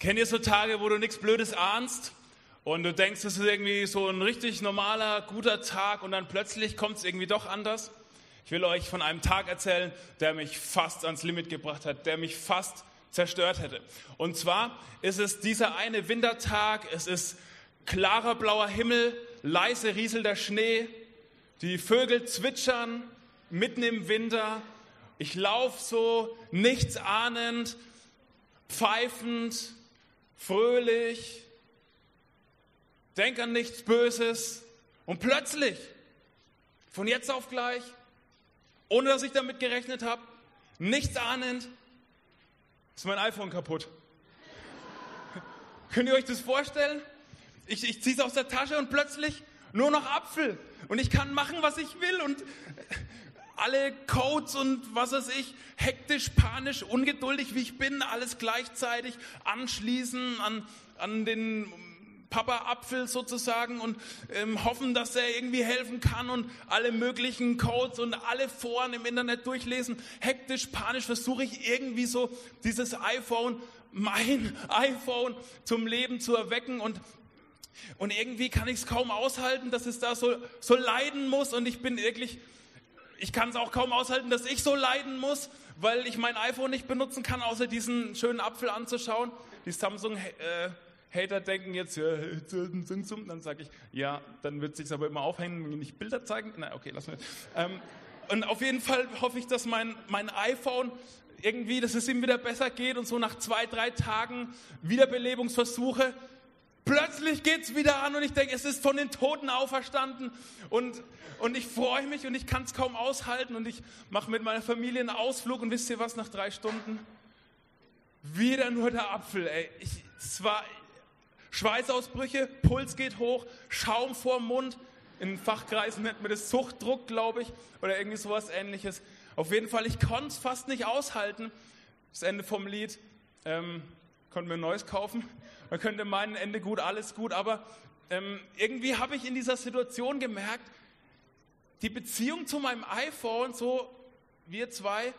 Kennt ihr so Tage, wo du nichts Blödes ahnst und du denkst, es ist irgendwie so ein richtig normaler, guter Tag und dann plötzlich kommt es irgendwie doch anders? Ich will euch von einem Tag erzählen, der mich fast ans Limit gebracht hat, der mich fast zerstört hätte. Und zwar ist es dieser eine Wintertag, es ist klarer blauer Himmel, leise rieselnder Schnee, die Vögel zwitschern mitten im Winter. Ich laufe so nichts ahnend, pfeifend fröhlich, denk an nichts Böses und plötzlich, von jetzt auf gleich, ohne dass ich damit gerechnet habe, nichts ahnend, ist mein iPhone kaputt. Könnt ihr euch das vorstellen? Ich, ich ziehe es aus der Tasche und plötzlich nur noch Apfel. Und ich kann machen, was ich will. Und alle Codes und was weiß ich, hektisch, panisch, ungeduldig, wie ich bin, alles gleichzeitig anschließen an, an den Papa Apfel sozusagen und ähm, hoffen, dass er irgendwie helfen kann und alle möglichen Codes und alle Foren im Internet durchlesen. Hektisch, panisch versuche ich irgendwie so dieses iPhone, mein iPhone zum Leben zu erwecken und und irgendwie kann ich es kaum aushalten, dass es da so, so leiden muss und ich bin wirklich ich kann es auch kaum aushalten, dass ich so leiden muss, weil ich mein iPhone nicht benutzen kann, außer diesen schönen Apfel anzuschauen. Die Samsung-Hater äh, denken jetzt, dann sage ich, ja, dann wird sich aber immer aufhängen, wenn ich Bilder zeigen. Na, okay, lass mal. Ähm, und auf jeden Fall hoffe ich, dass mein, mein iPhone irgendwie, dass es ihm wieder besser geht und so nach zwei, drei Tagen Wiederbelebungsversuche Plötzlich geht es wieder an und ich denke, es ist von den Toten auferstanden und, und ich freue mich und ich kann es kaum aushalten und ich mache mit meiner Familie einen Ausflug und wisst ihr was, nach drei Stunden? Wieder nur der Apfel, ey. Ich, es war Schweißausbrüche, Puls geht hoch, Schaum vorm Mund. In Fachkreisen nennt man das Suchtdruck, glaube ich, oder irgendwie sowas ähnliches. Auf jeden Fall, ich konnte es fast nicht aushalten. Das Ende vom Lied. Ähm, konnte mir ein neues kaufen. Man könnte meinen, Ende gut, alles gut, aber ähm, irgendwie habe ich in dieser Situation gemerkt, die Beziehung zu meinem iPhone, so wir zwei,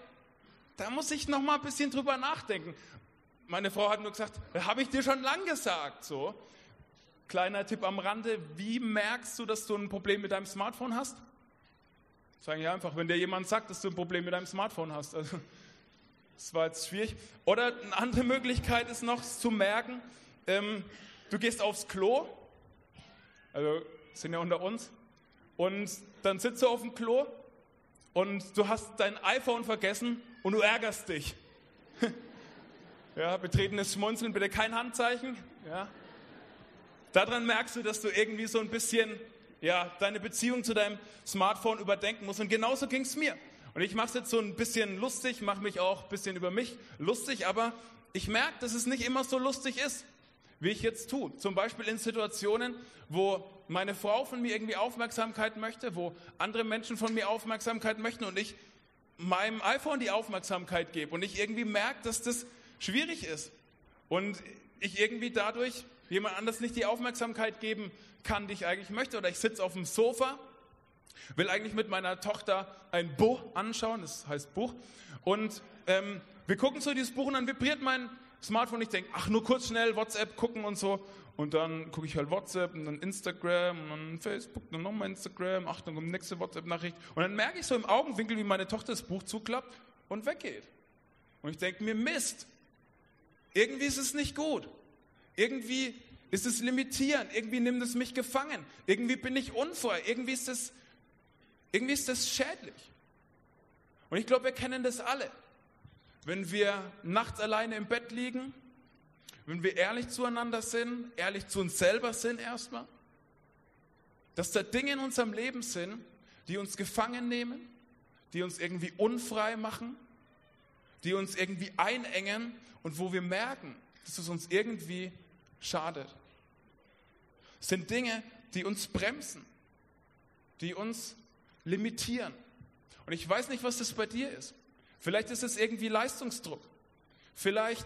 da muss ich noch mal ein bisschen drüber nachdenken. Meine Frau hat nur gesagt, habe ich dir schon lang gesagt, so. Kleiner Tipp am Rande, wie merkst du, dass du ein Problem mit deinem Smartphone hast? Sagen ja einfach, wenn dir jemand sagt, dass du ein Problem mit deinem Smartphone hast. Also, das war jetzt schwierig. Oder eine andere Möglichkeit ist noch zu merken, ähm, du gehst aufs Klo, also sind ja unter uns, und dann sitzt du auf dem Klo und du hast dein iPhone vergessen und du ärgerst dich. ja, betretenes Schmunzeln, bitte kein Handzeichen. Ja. Daran merkst du, dass du irgendwie so ein bisschen ja, deine Beziehung zu deinem Smartphone überdenken musst. Und genauso ging es mir. Und ich mache es jetzt so ein bisschen lustig, mache mich auch ein bisschen über mich lustig, aber ich merke, dass es nicht immer so lustig ist wie ich jetzt tue. Zum Beispiel in Situationen, wo meine Frau von mir irgendwie Aufmerksamkeit möchte, wo andere Menschen von mir Aufmerksamkeit möchten und ich meinem iPhone die Aufmerksamkeit gebe und ich irgendwie merke, dass das schwierig ist und ich irgendwie dadurch jemand anders nicht die Aufmerksamkeit geben kann, die ich eigentlich möchte. Oder ich sitze auf dem Sofa, will eigentlich mit meiner Tochter ein Buch anschauen, das heißt Buch, und ähm, wir gucken so dieses Buch und dann vibriert mein Smartphone, ich denke, ach, nur kurz schnell WhatsApp gucken und so. Und dann gucke ich halt WhatsApp und dann Instagram und dann Facebook, dann nochmal Instagram, ach, dann kommt die nächste WhatsApp-Nachricht. Und dann merke ich so im Augenwinkel, wie meine Tochter das Buch zuklappt und weggeht. Und ich denke mir, Mist, irgendwie ist es nicht gut. Irgendwie ist es limitierend, irgendwie nimmt es mich gefangen, irgendwie bin ich unfrei, irgendwie ist es, irgendwie ist das schädlich. Und ich glaube, wir kennen das alle wenn wir nachts alleine im Bett liegen, wenn wir ehrlich zueinander sind, ehrlich zu uns selber sind erstmal, dass da Dinge in unserem Leben sind, die uns gefangen nehmen, die uns irgendwie unfrei machen, die uns irgendwie einengen und wo wir merken, dass es uns irgendwie schadet. Es sind Dinge, die uns bremsen, die uns limitieren. Und ich weiß nicht, was das bei dir ist. Vielleicht ist es irgendwie Leistungsdruck. Vielleicht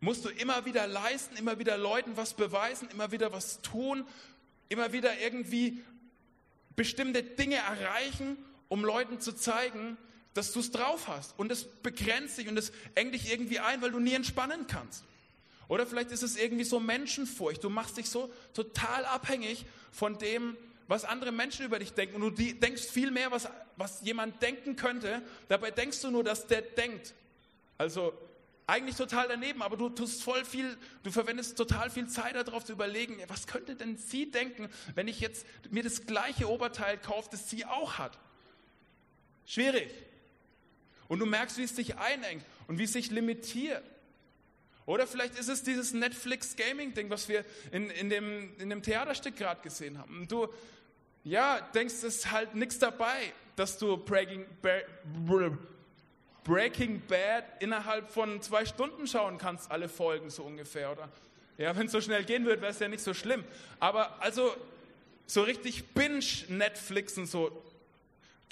musst du immer wieder leisten, immer wieder Leuten was beweisen, immer wieder was tun, immer wieder irgendwie bestimmte Dinge erreichen, um Leuten zu zeigen, dass du es drauf hast. Und es begrenzt dich und es engt dich irgendwie ein, weil du nie entspannen kannst. Oder vielleicht ist es irgendwie so Menschenfurcht. Du machst dich so total abhängig von dem, was andere Menschen über dich denken. Und du denkst viel mehr, was, was jemand denken könnte. Dabei denkst du nur, dass der denkt. Also eigentlich total daneben, aber du tust voll viel, du verwendest total viel Zeit darauf zu überlegen, was könnte denn sie denken, wenn ich jetzt mir das gleiche Oberteil kaufe, das sie auch hat. Schwierig. Und du merkst, wie es dich einengt und wie es sich limitiert. Oder vielleicht ist es dieses Netflix-Gaming-Ding, was wir in, in, dem, in dem Theaterstück gerade gesehen haben. Und du, ja, denkst, es ist halt nichts dabei, dass du Breaking, Breaking Bad innerhalb von zwei Stunden schauen kannst, alle Folgen so ungefähr, oder? Ja, wenn es so schnell gehen würde, wäre es ja nicht so schlimm. Aber also so richtig Binge-Netflix und so,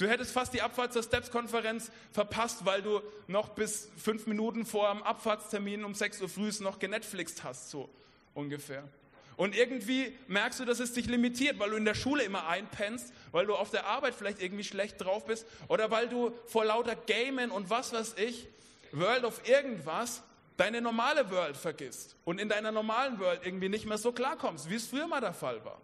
Du hättest fast die Abfahrt zur Steps-Konferenz verpasst, weil du noch bis fünf Minuten vor dem Abfahrtstermin um 6 Uhr früh noch genetflixt hast, so ungefähr. Und irgendwie merkst du, dass es dich limitiert, weil du in der Schule immer einpennst, weil du auf der Arbeit vielleicht irgendwie schlecht drauf bist oder weil du vor lauter Gamen und was weiß ich, World of irgendwas, deine normale World vergisst und in deiner normalen World irgendwie nicht mehr so klarkommst, wie es früher mal der Fall war.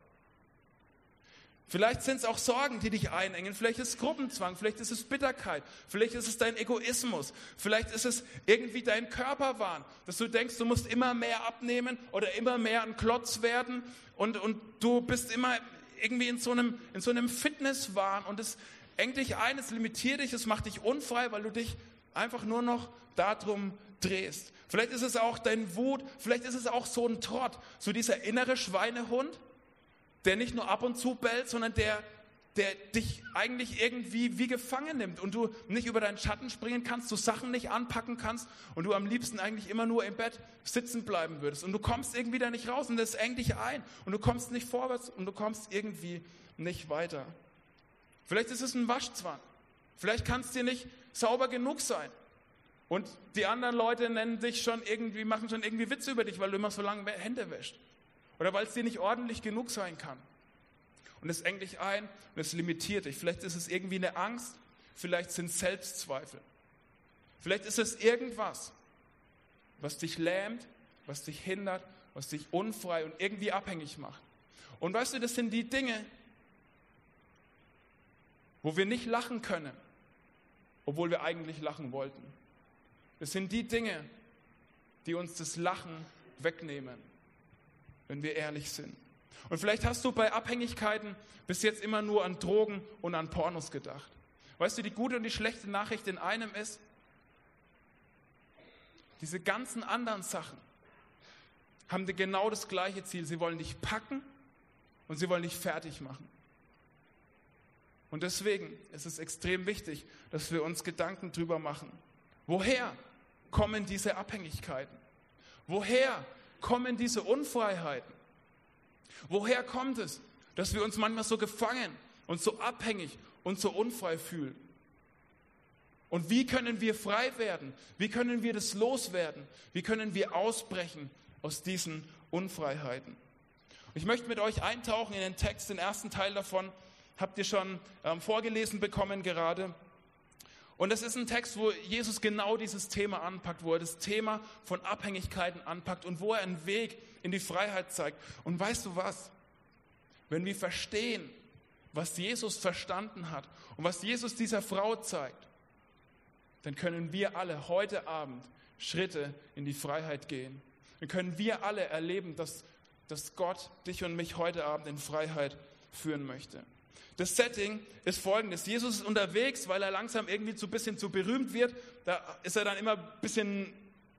Vielleicht sind es auch Sorgen, die dich einengen. Vielleicht ist es Gruppenzwang, vielleicht ist es Bitterkeit, vielleicht ist es dein Egoismus, vielleicht ist es irgendwie dein Körperwahn, dass du denkst, du musst immer mehr abnehmen oder immer mehr ein Klotz werden und, und du bist immer irgendwie in so einem, in so einem Fitnesswahn und es engt dich ein, es limitiert dich, es macht dich unfrei, weil du dich einfach nur noch darum drehst. Vielleicht ist es auch dein Wut, vielleicht ist es auch so ein Trott, so dieser innere Schweinehund, der nicht nur ab und zu bellt, sondern der, der dich eigentlich irgendwie wie gefangen nimmt und du nicht über deinen Schatten springen kannst, du Sachen nicht anpacken kannst und du am liebsten eigentlich immer nur im Bett sitzen bleiben würdest und du kommst irgendwie da nicht raus und das engt dich ein und du kommst nicht vorwärts und du kommst irgendwie nicht weiter. Vielleicht ist es ein Waschzwang. Vielleicht kann es dir nicht sauber genug sein. Und die anderen Leute nennen dich schon irgendwie, machen schon irgendwie Witze über dich, weil du immer so lange Hände wäscht. Oder weil es dir nicht ordentlich genug sein kann. Und es engt dich ein und es limitiert dich. Vielleicht ist es irgendwie eine Angst, vielleicht sind es Selbstzweifel. Vielleicht ist es irgendwas, was dich lähmt, was dich hindert, was dich unfrei und irgendwie abhängig macht. Und weißt du, das sind die Dinge, wo wir nicht lachen können, obwohl wir eigentlich lachen wollten. Das sind die Dinge, die uns das Lachen wegnehmen wenn wir ehrlich sind. Und vielleicht hast du bei Abhängigkeiten bis jetzt immer nur an Drogen und an Pornos gedacht. Weißt du, die gute und die schlechte Nachricht in einem ist, diese ganzen anderen Sachen haben genau das gleiche Ziel. Sie wollen dich packen und sie wollen dich fertig machen. Und deswegen ist es extrem wichtig, dass wir uns Gedanken drüber machen. Woher kommen diese Abhängigkeiten? Woher kommen diese Unfreiheiten? Woher kommt es, dass wir uns manchmal so gefangen und so abhängig und so unfrei fühlen? Und wie können wir frei werden? Wie können wir das loswerden? Wie können wir ausbrechen aus diesen Unfreiheiten? Ich möchte mit euch eintauchen in den Text, den ersten Teil davon habt ihr schon ähm, vorgelesen bekommen gerade. Und das ist ein Text, wo Jesus genau dieses Thema anpackt, wo er das Thema von Abhängigkeiten anpackt und wo er einen Weg in die Freiheit zeigt. Und weißt du was? Wenn wir verstehen, was Jesus verstanden hat und was Jesus dieser Frau zeigt, dann können wir alle heute Abend Schritte in die Freiheit gehen. Dann können wir alle erleben, dass, dass Gott dich und mich heute Abend in Freiheit führen möchte. Das Setting ist folgendes. Jesus ist unterwegs, weil er langsam irgendwie zu bisschen zu berühmt wird. Da ist er dann immer ein bisschen,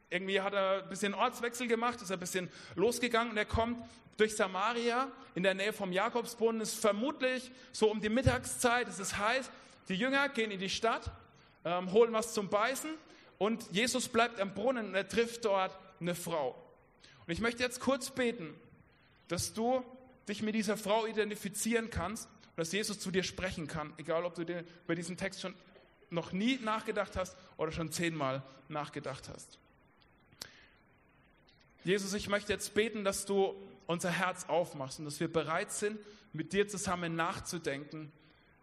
irgendwie hat er ein bisschen Ortswechsel gemacht, ist er ein bisschen losgegangen und er kommt durch Samaria in der Nähe vom Jakobsbrunnen. Ist vermutlich so um die Mittagszeit. Es ist heiß. Die Jünger gehen in die Stadt, ähm, holen was zum Beißen und Jesus bleibt am Brunnen und er trifft dort eine Frau. Und ich möchte jetzt kurz beten, dass du dich mit dieser Frau identifizieren kannst dass Jesus zu dir sprechen kann, egal ob du dir über diesen Text schon noch nie nachgedacht hast oder schon zehnmal nachgedacht hast. Jesus, ich möchte jetzt beten, dass du unser Herz aufmachst und dass wir bereit sind, mit dir zusammen nachzudenken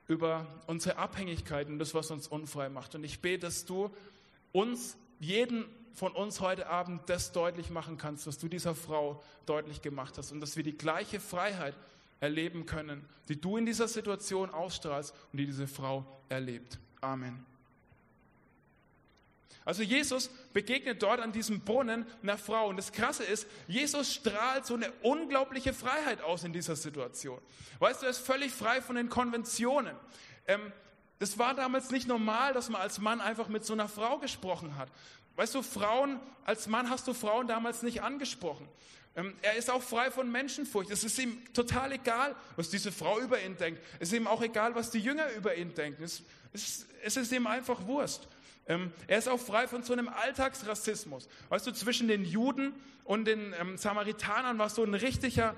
über unsere Abhängigkeiten und das, was uns unfrei macht. Und ich bete, dass du uns jeden von uns heute Abend das deutlich machen kannst, was du dieser Frau deutlich gemacht hast und dass wir die gleiche Freiheit erleben können, die du in dieser Situation ausstrahlst und die diese Frau erlebt. Amen. Also Jesus begegnet dort an diesem Brunnen einer Frau. Und das Krasse ist, Jesus strahlt so eine unglaubliche Freiheit aus in dieser Situation. Weißt du, er ist völlig frei von den Konventionen. Ähm, das war damals nicht normal, dass man als Mann einfach mit so einer Frau gesprochen hat. Weißt du, Frauen, als Mann hast du Frauen damals nicht angesprochen. Ähm, er ist auch frei von Menschenfurcht. Es ist ihm total egal, was diese Frau über ihn denkt. Es ist ihm auch egal, was die Jünger über ihn denken. Es, es, es ist ihm einfach Wurst. Ähm, er ist auch frei von so einem Alltagsrassismus. Weißt du, zwischen den Juden und den ähm, Samaritanern war so ein richtiger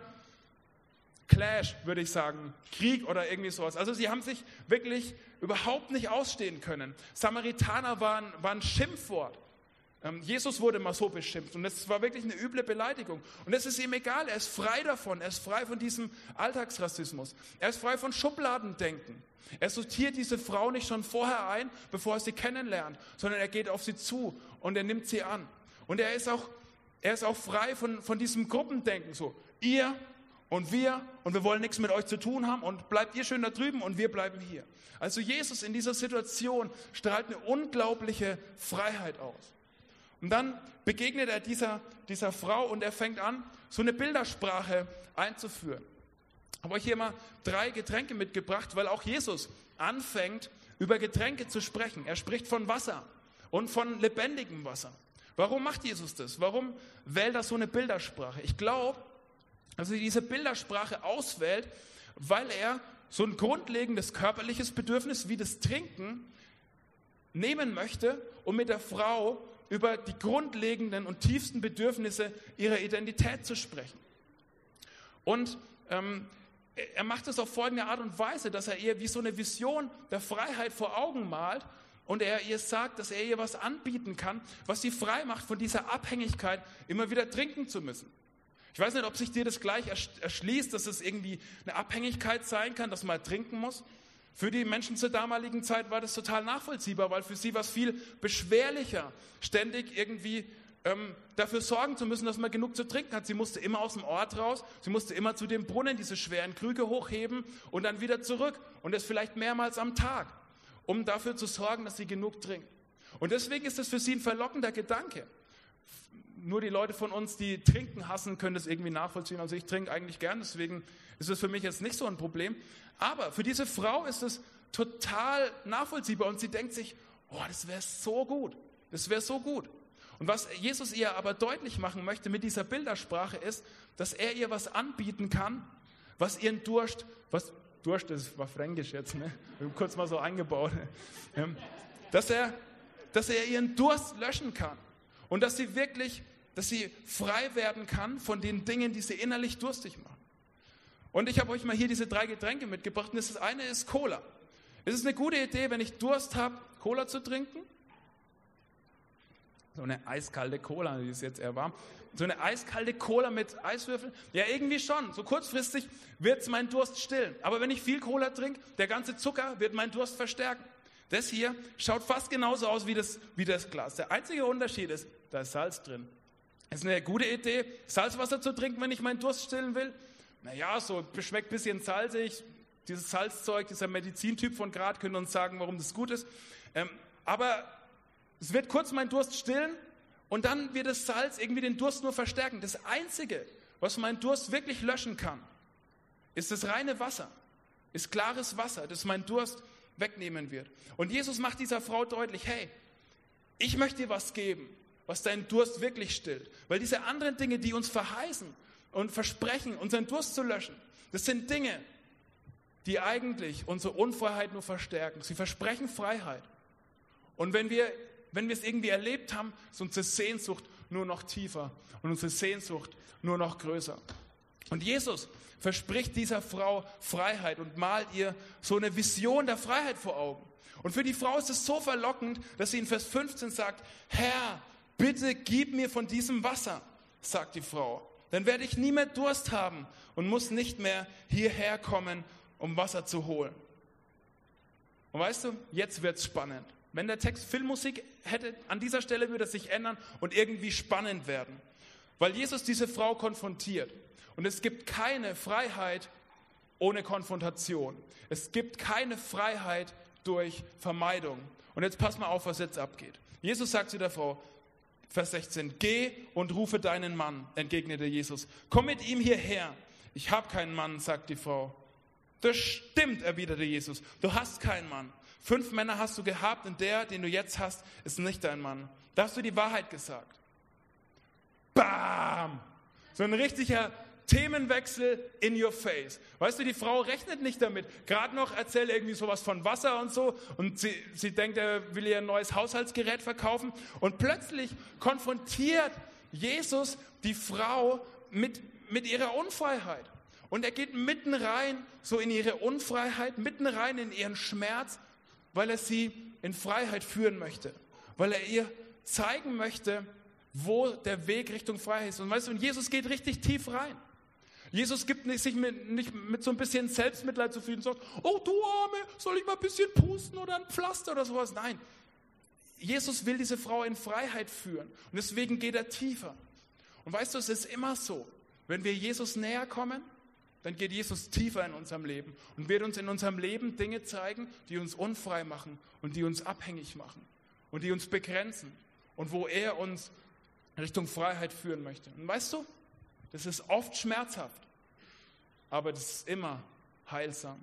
Clash, würde ich sagen, Krieg oder irgendwie sowas. Also sie haben sich wirklich überhaupt nicht ausstehen können. Samaritaner waren, waren Schimpfwort. Ähm, Jesus wurde mal so beschimpft und das war wirklich eine üble Beleidigung. Und es ist ihm egal, er ist frei davon, er ist frei von diesem Alltagsrassismus. Er ist frei von Schubladendenken. Er sortiert diese Frau nicht schon vorher ein, bevor er sie kennenlernt, sondern er geht auf sie zu und er nimmt sie an. Und er ist auch, er ist auch frei von, von diesem Gruppendenken, so ihr und wir und wir wollen nichts mit euch zu tun haben und bleibt ihr schön da drüben und wir bleiben hier. Also Jesus in dieser Situation strahlt eine unglaubliche Freiheit aus. Und dann begegnet er dieser, dieser Frau und er fängt an, so eine Bildersprache einzuführen. Habe euch hier mal drei Getränke mitgebracht, weil auch Jesus anfängt, über Getränke zu sprechen. Er spricht von Wasser und von lebendigem Wasser. Warum macht Jesus das? Warum wählt er so eine Bildersprache? Ich glaube, dass er diese Bildersprache auswählt, weil er so ein grundlegendes körperliches Bedürfnis wie das Trinken nehmen möchte, um mit der Frau über die grundlegenden und tiefsten Bedürfnisse ihrer Identität zu sprechen. Und ähm, er macht es auf folgende Art und Weise, dass er ihr wie so eine Vision der Freiheit vor Augen malt und er ihr sagt, dass er ihr was anbieten kann, was sie frei macht von dieser Abhängigkeit, immer wieder trinken zu müssen. Ich weiß nicht, ob sich dir das gleich erschließt, dass es irgendwie eine Abhängigkeit sein kann, dass man trinken muss. Für die Menschen zur damaligen Zeit war das total nachvollziehbar, weil für sie war es viel beschwerlicher, ständig irgendwie ähm, dafür sorgen zu müssen, dass man genug zu trinken hat. Sie musste immer aus dem Ort raus, sie musste immer zu dem Brunnen diese schweren Krüge hochheben und dann wieder zurück und das vielleicht mehrmals am Tag, um dafür zu sorgen, dass sie genug trinkt. Und deswegen ist das für sie ein verlockender Gedanke. Nur die Leute von uns, die trinken hassen, können das irgendwie nachvollziehen. Also ich trinke eigentlich gern, deswegen ist es für mich jetzt nicht so ein Problem. Aber für diese Frau ist es total nachvollziehbar und sie denkt sich, oh, das wäre so gut, das wäre so gut. Und was Jesus ihr aber deutlich machen möchte mit dieser Bildersprache ist, dass er ihr was anbieten kann, was ihren Durst, was Durst ist, war fränkisch jetzt, ne? kurz mal so eingebaut, ähm, dass er, dass er ihren Durst löschen kann und dass sie wirklich, dass sie frei werden kann von den Dingen, die sie innerlich durstig machen. Und ich habe euch mal hier diese drei Getränke mitgebracht. Und das eine ist Cola. Es ist eine gute Idee, wenn ich Durst habe, Cola zu trinken. So eine eiskalte Cola, die ist jetzt eher warm. So eine eiskalte Cola mit Eiswürfeln? Ja, irgendwie schon. So kurzfristig wird es meinen Durst stillen. Aber wenn ich viel Cola trinke, der ganze Zucker wird meinen Durst verstärken. Das hier schaut fast genauso aus wie das, wie das Glas. Der einzige Unterschied ist, da ist Salz drin. Ist eine gute Idee, Salzwasser zu trinken, wenn ich meinen Durst stillen will naja, so schmeckt ein bisschen salzig. Dieses Salzzeug, dieser Medizintyp von Grad könnte uns sagen, warum das gut ist. Ähm, aber es wird kurz meinen Durst stillen und dann wird das Salz irgendwie den Durst nur verstärken. Das Einzige, was meinen Durst wirklich löschen kann, ist das reine Wasser, ist klares Wasser, das meinen Durst wegnehmen wird. Und Jesus macht dieser Frau deutlich, hey, ich möchte dir was geben, was deinen Durst wirklich stillt. Weil diese anderen Dinge, die uns verheißen, und versprechen, unseren Durst zu löschen. Das sind Dinge, die eigentlich unsere Unfreiheit nur verstärken. Sie versprechen Freiheit. Und wenn wir, wenn wir es irgendwie erlebt haben, ist unsere Sehnsucht nur noch tiefer und unsere Sehnsucht nur noch größer. Und Jesus verspricht dieser Frau Freiheit und malt ihr so eine Vision der Freiheit vor Augen. Und für die Frau ist es so verlockend, dass sie in Vers 15 sagt, Herr, bitte gib mir von diesem Wasser, sagt die Frau. Dann werde ich nie mehr Durst haben und muss nicht mehr hierher kommen, um Wasser zu holen. Und weißt du, jetzt wird es spannend. Wenn der Text Filmmusik hätte, an dieser Stelle würde es sich ändern und irgendwie spannend werden. Weil Jesus diese Frau konfrontiert. Und es gibt keine Freiheit ohne Konfrontation. Es gibt keine Freiheit durch Vermeidung. Und jetzt pass mal auf, was jetzt abgeht. Jesus sagt zu der Frau, Vers 16, geh und rufe deinen Mann, entgegnete Jesus. Komm mit ihm hierher. Ich habe keinen Mann, sagt die Frau. Das stimmt, erwiderte Jesus. Du hast keinen Mann. Fünf Männer hast du gehabt und der, den du jetzt hast, ist nicht dein Mann. Da hast du die Wahrheit gesagt. Bam! So ein richtiger Themenwechsel in your face. Weißt du, die Frau rechnet nicht damit. Gerade noch erzählt irgendwie sowas von Wasser und so und sie, sie denkt, er will ihr ein neues Haushaltsgerät verkaufen und plötzlich konfrontiert Jesus die Frau mit, mit ihrer Unfreiheit. Und er geht mitten rein, so in ihre Unfreiheit, mitten rein in ihren Schmerz, weil er sie in Freiheit führen möchte, weil er ihr zeigen möchte, wo der Weg Richtung Freiheit ist. Und weißt du, und Jesus geht richtig tief rein. Jesus gibt sich mit, nicht mit so ein bisschen Selbstmitleid zufrieden und sagt, oh du Arme, soll ich mal ein bisschen pusten oder ein Pflaster oder sowas? Nein, Jesus will diese Frau in Freiheit führen und deswegen geht er tiefer. Und weißt du, es ist immer so, wenn wir Jesus näher kommen, dann geht Jesus tiefer in unserem Leben und wird uns in unserem Leben Dinge zeigen, die uns unfrei machen und die uns abhängig machen und die uns begrenzen und wo er uns Richtung Freiheit führen möchte. Und weißt du, das ist oft schmerzhaft, aber das ist immer heilsam.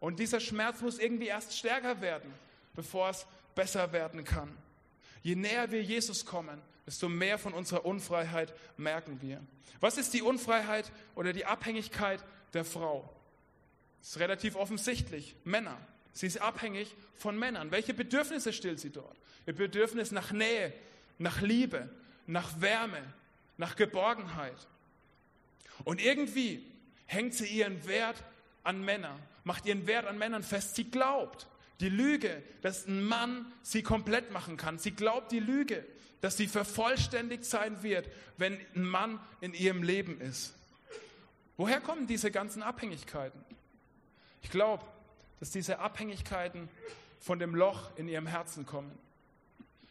Und dieser Schmerz muss irgendwie erst stärker werden, bevor es besser werden kann. Je näher wir Jesus kommen, desto mehr von unserer Unfreiheit merken wir. Was ist die Unfreiheit oder die Abhängigkeit der Frau? Das ist relativ offensichtlich. Männer. Sie ist abhängig von Männern. Welche Bedürfnisse stillt sie dort? Ihr Bedürfnis nach Nähe, nach Liebe, nach Wärme, nach Geborgenheit. Und irgendwie hängt sie ihren Wert an Männer, macht ihren Wert an Männern fest. Sie glaubt die Lüge, dass ein Mann sie komplett machen kann. Sie glaubt die Lüge, dass sie vervollständigt sein wird, wenn ein Mann in ihrem Leben ist. Woher kommen diese ganzen Abhängigkeiten? Ich glaube, dass diese Abhängigkeiten von dem Loch in ihrem Herzen kommen.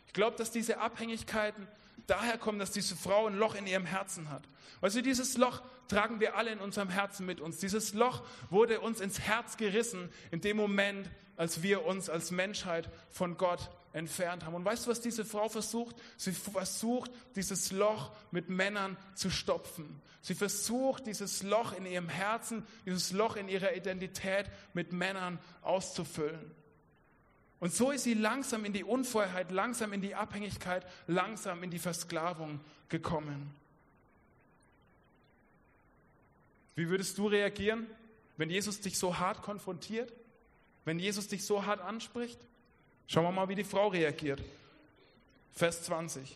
Ich glaube, dass diese Abhängigkeiten daher kommen, dass diese Frau ein Loch in ihrem Herzen hat. Also dieses Loch tragen wir alle in unserem Herzen mit uns. Dieses Loch wurde uns ins Herz gerissen in dem Moment, als wir uns als Menschheit von Gott entfernt haben. Und weißt du, was diese Frau versucht? Sie versucht, dieses Loch mit Männern zu stopfen. Sie versucht, dieses Loch in ihrem Herzen, dieses Loch in ihrer Identität mit Männern auszufüllen. Und so ist sie langsam in die Unfreiheit, langsam in die Abhängigkeit, langsam in die Versklavung gekommen. Wie würdest du reagieren, wenn Jesus dich so hart konfrontiert? Wenn Jesus dich so hart anspricht? Schauen wir mal, wie die Frau reagiert. Vers 20.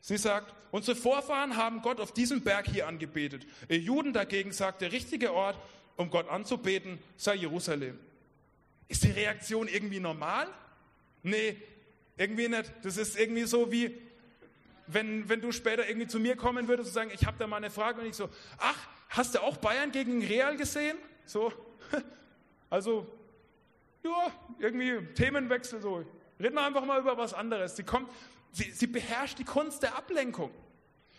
Sie sagt, unsere Vorfahren haben Gott auf diesem Berg hier angebetet. Ihr Juden dagegen sagt, der richtige Ort, um Gott anzubeten, sei Jerusalem. Ist die Reaktion irgendwie normal? Nee, irgendwie nicht. Das ist irgendwie so wie, wenn, wenn du später irgendwie zu mir kommen würdest und sagen, ich habe da mal eine Frage und ich so, ach, hast du auch Bayern gegen Real gesehen? So, also, ja, irgendwie Themenwechsel so. Reden wir einfach mal über was anderes. Sie kommt, sie, sie beherrscht die Kunst der Ablenkung.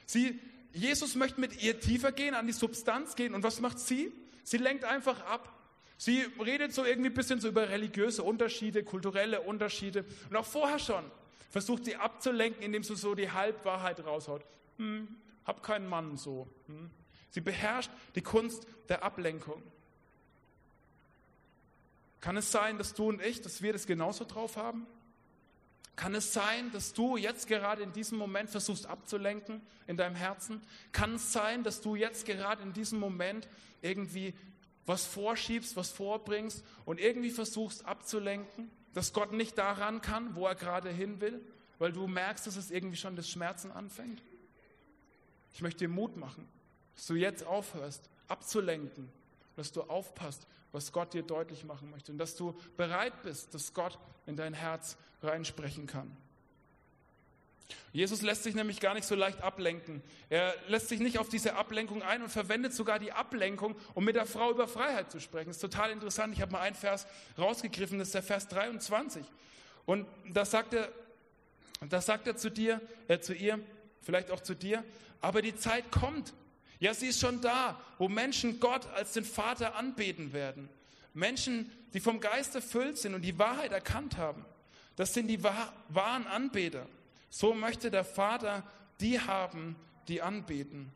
Sie, Jesus möchte mit ihr tiefer gehen, an die Substanz gehen. Und was macht sie? Sie lenkt einfach ab. Sie redet so irgendwie ein bisschen so über religiöse Unterschiede, kulturelle Unterschiede. Und auch vorher schon versucht sie abzulenken, indem sie so die Halbwahrheit raushaut. Hm, hab keinen Mann so. Hm. Sie beherrscht die Kunst der Ablenkung. Kann es sein, dass du und ich, dass wir das genauso drauf haben? Kann es sein, dass du jetzt gerade in diesem Moment versuchst abzulenken in deinem Herzen? Kann es sein, dass du jetzt gerade in diesem Moment irgendwie was vorschiebst, was vorbringst und irgendwie versuchst abzulenken, dass Gott nicht daran kann, wo er gerade hin will, weil du merkst, dass es irgendwie schon das Schmerzen anfängt? Ich möchte dir Mut machen, dass du jetzt aufhörst, abzulenken, dass du aufpasst, was Gott dir deutlich machen möchte und dass du bereit bist, dass Gott in dein Herz reinsprechen kann. Jesus lässt sich nämlich gar nicht so leicht ablenken. Er lässt sich nicht auf diese Ablenkung ein und verwendet sogar die Ablenkung, um mit der Frau über Freiheit zu sprechen. Das ist total interessant. Ich habe mal einen Vers rausgegriffen, das ist der Vers 23. Und da sagt er, das sagt er zu dir, äh, zu ihr, vielleicht auch zu dir, aber die Zeit kommt. Ja, sie ist schon da, wo Menschen Gott als den Vater anbeten werden. Menschen, die vom Geist erfüllt sind und die Wahrheit erkannt haben. Das sind die wahren Anbeter. So möchte der Vater die haben, die anbeten.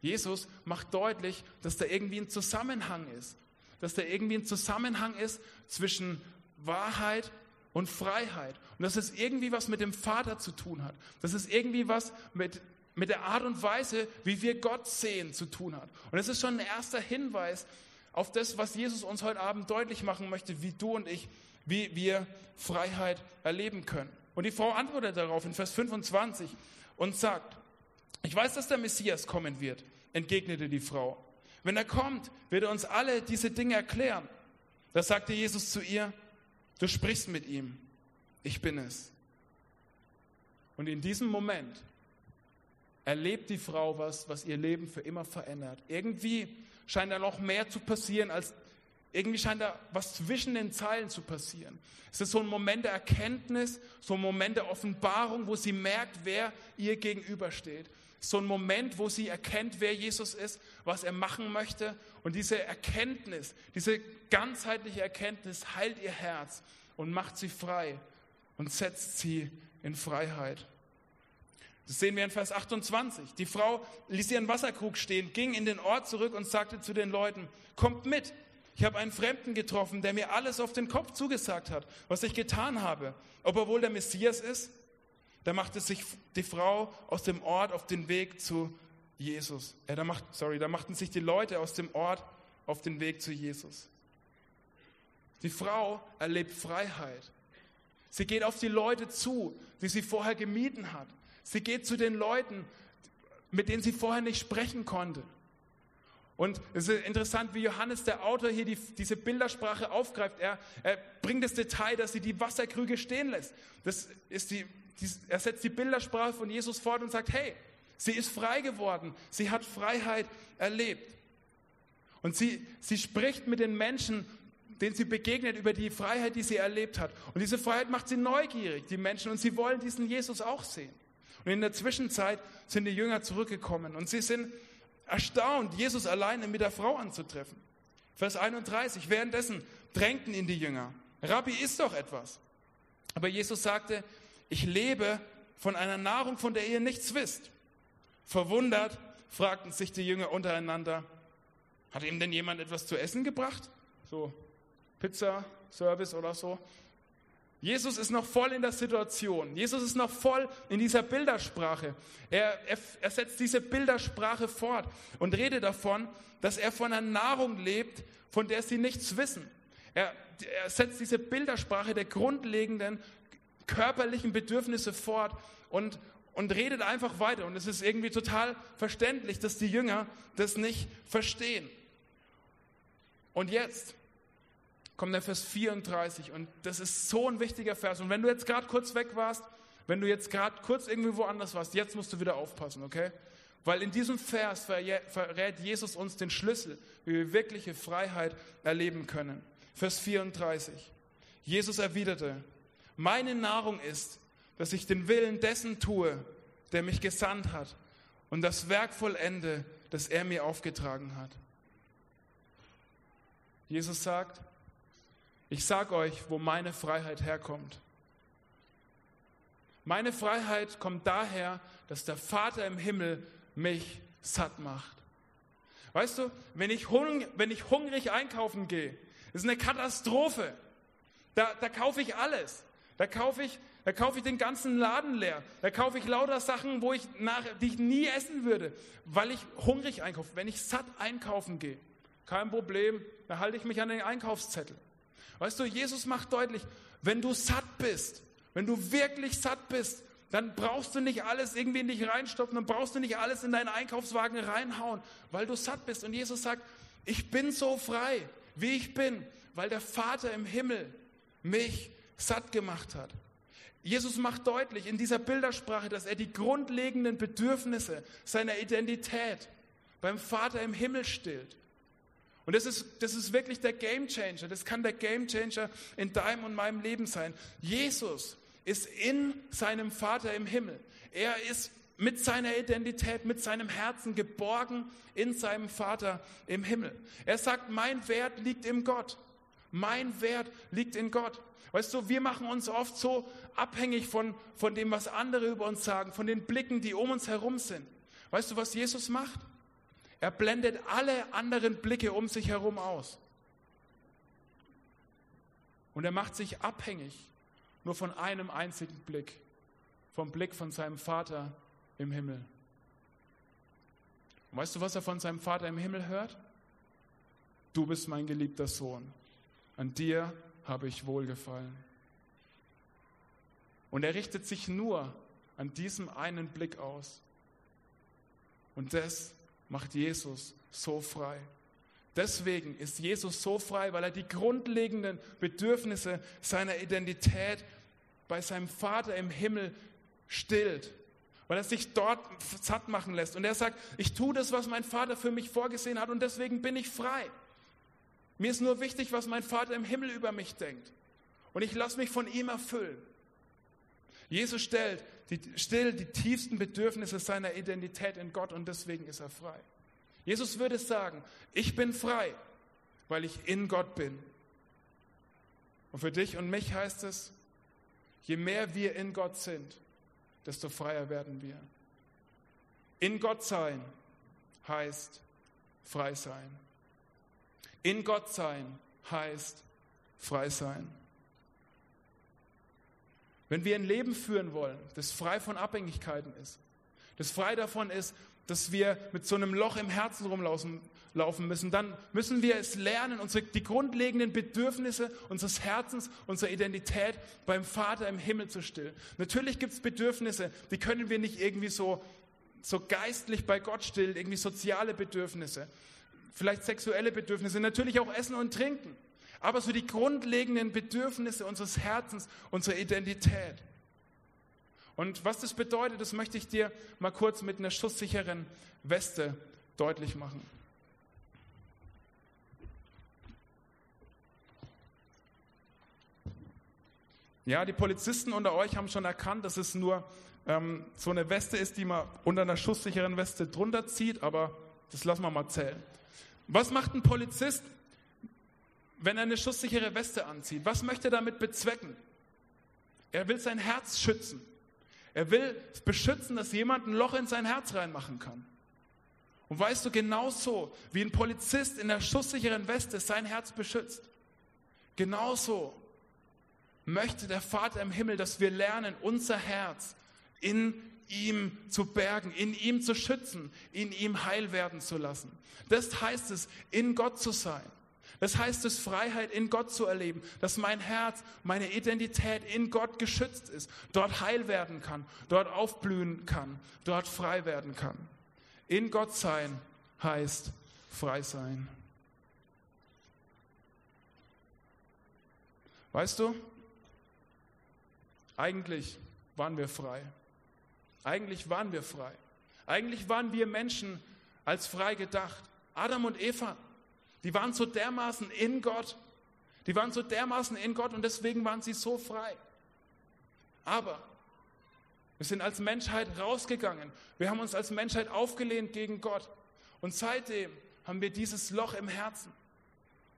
Jesus macht deutlich, dass da irgendwie ein Zusammenhang ist. Dass da irgendwie ein Zusammenhang ist zwischen Wahrheit und Freiheit. Und dass es irgendwie was mit dem Vater zu tun hat. Dass es irgendwie was mit, mit der Art und Weise, wie wir Gott sehen, zu tun hat. Und es ist schon ein erster Hinweis auf das, was Jesus uns heute Abend deutlich machen möchte, wie du und ich wie wir Freiheit erleben können. Und die Frau antwortet darauf in Vers 25 und sagt, ich weiß, dass der Messias kommen wird, entgegnete die Frau. Wenn er kommt, wird er uns alle diese Dinge erklären. Da sagte Jesus zu ihr, du sprichst mit ihm, ich bin es. Und in diesem Moment erlebt die Frau was, was ihr Leben für immer verändert. Irgendwie scheint da noch mehr zu passieren, als irgendwie scheint da was zwischen den Zeilen zu passieren. Es ist so ein Moment der Erkenntnis, so ein Moment der Offenbarung, wo sie merkt, wer ihr gegenübersteht. So ein Moment, wo sie erkennt, wer Jesus ist, was er machen möchte. Und diese Erkenntnis, diese ganzheitliche Erkenntnis heilt ihr Herz und macht sie frei und setzt sie in Freiheit. Das sehen wir in Vers 28. Die Frau ließ ihren Wasserkrug stehen, ging in den Ort zurück und sagte zu den Leuten, kommt mit, ich habe einen Fremden getroffen, der mir alles auf den Kopf zugesagt hat, was ich getan habe. Ob er wohl der Messias ist? Da machte sich die Frau aus dem Ort auf den Weg zu Jesus. Äh, da, macht, sorry, da machten sich die Leute aus dem Ort auf den Weg zu Jesus. Die Frau erlebt Freiheit. Sie geht auf die Leute zu, die sie vorher gemieden hat. Sie geht zu den Leuten, mit denen sie vorher nicht sprechen konnte. Und es ist interessant, wie Johannes, der Autor, hier die, diese Bildersprache aufgreift. Er, er, bringt das Detail, dass sie die Wasserkrüge stehen lässt. Das ist die, die, er setzt die Bildersprache von Jesus fort und sagt, hey, sie ist frei geworden. Sie hat Freiheit erlebt. Und sie, sie spricht mit den Menschen, denen sie begegnet, über die Freiheit, die sie erlebt hat. Und diese Freiheit macht sie neugierig, die Menschen, und sie wollen diesen Jesus auch sehen. Und in der Zwischenzeit sind die Jünger zurückgekommen und sie sind erstaunt, Jesus alleine mit der Frau anzutreffen. Vers 31, währenddessen drängten ihn die Jünger, Rabbi, isst doch etwas. Aber Jesus sagte, ich lebe von einer Nahrung, von der ihr nichts wisst. Verwundert fragten sich die Jünger untereinander, hat ihm denn jemand etwas zu essen gebracht? So Pizza, Service oder so. Jesus ist noch voll in der Situation. Jesus ist noch voll in dieser Bildersprache. Er, er, er, setzt diese Bildersprache fort und redet davon, dass er von einer Nahrung lebt, von der sie nichts wissen. Er, er setzt diese Bildersprache der grundlegenden körperlichen Bedürfnisse fort und, und redet einfach weiter. Und es ist irgendwie total verständlich, dass die Jünger das nicht verstehen. Und jetzt kommt der Vers 34 und das ist so ein wichtiger Vers. Und wenn du jetzt gerade kurz weg warst, wenn du jetzt gerade kurz irgendwie woanders warst, jetzt musst du wieder aufpassen, okay? Weil in diesem Vers verrät Jesus uns den Schlüssel, wie wir wirkliche Freiheit erleben können. Vers 34. Jesus erwiderte, meine Nahrung ist, dass ich den Willen dessen tue, der mich gesandt hat und das Werk vollende, das er mir aufgetragen hat. Jesus sagt, ich sage euch, wo meine Freiheit herkommt. Meine Freiheit kommt daher, dass der Vater im Himmel mich satt macht. Weißt du, wenn ich, hung, wenn ich hungrig einkaufen gehe, ist eine Katastrophe. Da, da kaufe ich alles. Da kaufe ich, da kaufe ich den ganzen Laden leer. Da kaufe ich lauter Sachen, wo ich nach, die ich nie essen würde, weil ich hungrig einkaufe. Wenn ich satt einkaufen gehe, kein Problem, da halte ich mich an den Einkaufszettel. Weißt du, Jesus macht deutlich, wenn du satt bist, wenn du wirklich satt bist, dann brauchst du nicht alles irgendwie in dich reinstopfen, dann brauchst du nicht alles in deinen Einkaufswagen reinhauen, weil du satt bist. Und Jesus sagt, ich bin so frei, wie ich bin, weil der Vater im Himmel mich satt gemacht hat. Jesus macht deutlich in dieser Bildersprache, dass er die grundlegenden Bedürfnisse seiner Identität beim Vater im Himmel stillt. Und das ist, das ist wirklich der Game Changer. Das kann der Game Changer in deinem und meinem Leben sein. Jesus ist in seinem Vater im Himmel. Er ist mit seiner Identität, mit seinem Herzen geborgen in seinem Vater im Himmel. Er sagt, mein Wert liegt in Gott. Mein Wert liegt in Gott. Weißt du, wir machen uns oft so abhängig von, von dem, was andere über uns sagen, von den Blicken, die um uns herum sind. Weißt du, was Jesus macht? Er blendet alle anderen Blicke um sich herum aus. Und er macht sich abhängig nur von einem einzigen Blick, vom Blick von seinem Vater im Himmel. Und weißt du, was er von seinem Vater im Himmel hört? Du bist mein geliebter Sohn. An dir habe ich wohlgefallen. Und er richtet sich nur an diesem einen Blick aus. Und das macht Jesus so frei. Deswegen ist Jesus so frei, weil er die grundlegenden Bedürfnisse seiner Identität bei seinem Vater im Himmel stillt, weil er sich dort satt machen lässt. Und er sagt, ich tue das, was mein Vater für mich vorgesehen hat und deswegen bin ich frei. Mir ist nur wichtig, was mein Vater im Himmel über mich denkt. Und ich lasse mich von ihm erfüllen. Jesus stellt die, still die tiefsten Bedürfnisse seiner Identität in Gott und deswegen ist er frei. Jesus würde sagen, ich bin frei, weil ich in Gott bin. Und für dich und mich heißt es, je mehr wir in Gott sind, desto freier werden wir. In Gott sein heißt frei sein. In Gott sein heißt frei sein. Wenn wir ein Leben führen wollen, das frei von Abhängigkeiten ist, das frei davon ist, dass wir mit so einem Loch im Herzen rumlaufen laufen müssen, dann müssen wir es lernen, unsere, die grundlegenden Bedürfnisse unseres Herzens, unserer Identität beim Vater im Himmel zu stillen. Natürlich gibt es Bedürfnisse, die können wir nicht irgendwie so, so geistlich bei Gott stillen, irgendwie soziale Bedürfnisse, vielleicht sexuelle Bedürfnisse, natürlich auch Essen und Trinken aber so die grundlegenden Bedürfnisse unseres Herzens, unserer Identität. Und was das bedeutet, das möchte ich dir mal kurz mit einer schusssicheren Weste deutlich machen. Ja, die Polizisten unter euch haben schon erkannt, dass es nur ähm, so eine Weste ist, die man unter einer schusssicheren Weste drunter zieht, aber das lassen wir mal zählen. Was macht ein Polizist, wenn er eine schusssichere Weste anzieht? Was möchte er damit bezwecken? Er will sein Herz schützen. Er will beschützen, dass jemand ein Loch in sein Herz reinmachen kann. Und weißt du, genauso wie ein Polizist in der schusssicheren Weste sein Herz beschützt, genauso möchte der Vater im Himmel, dass wir lernen, unser Herz in ihm zu bergen, in ihm zu schützen, in ihm heil werden zu lassen. Das heißt es, in Gott zu sein. Das heißt es, Freiheit in Gott zu erleben, dass mein Herz, meine Identität in Gott geschützt ist, dort heil werden kann, dort aufblühen kann, dort frei werden kann. In Gott sein heißt frei sein. Weißt du, eigentlich waren wir frei. Eigentlich waren wir frei. Eigentlich waren wir Menschen als frei gedacht. Adam und Eva die waren so dermaßen in Gott. Die waren so dermaßen in Gott und deswegen waren sie so frei. Aber wir sind als Menschheit rausgegangen. Wir haben uns als Menschheit aufgelehnt gegen Gott. Und seitdem haben wir dieses Loch im Herzen.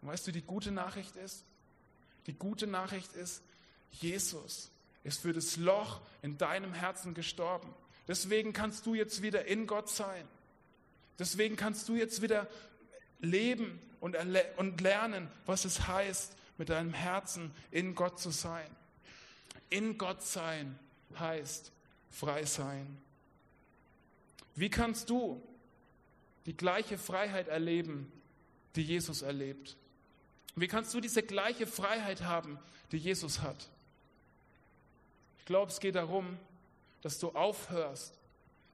Und weißt du, die gute Nachricht ist? Die gute Nachricht ist, Jesus ist für das Loch in deinem Herzen gestorben. Deswegen kannst du jetzt wieder in Gott sein. Deswegen kannst du jetzt wieder leben und, und lernen, was es heißt, mit deinem Herzen in Gott zu sein. In Gott sein heißt frei sein. Wie kannst du die gleiche Freiheit erleben, die Jesus erlebt? Wie kannst du diese gleiche Freiheit haben, die Jesus hat? Ich glaube, es geht darum, dass du aufhörst,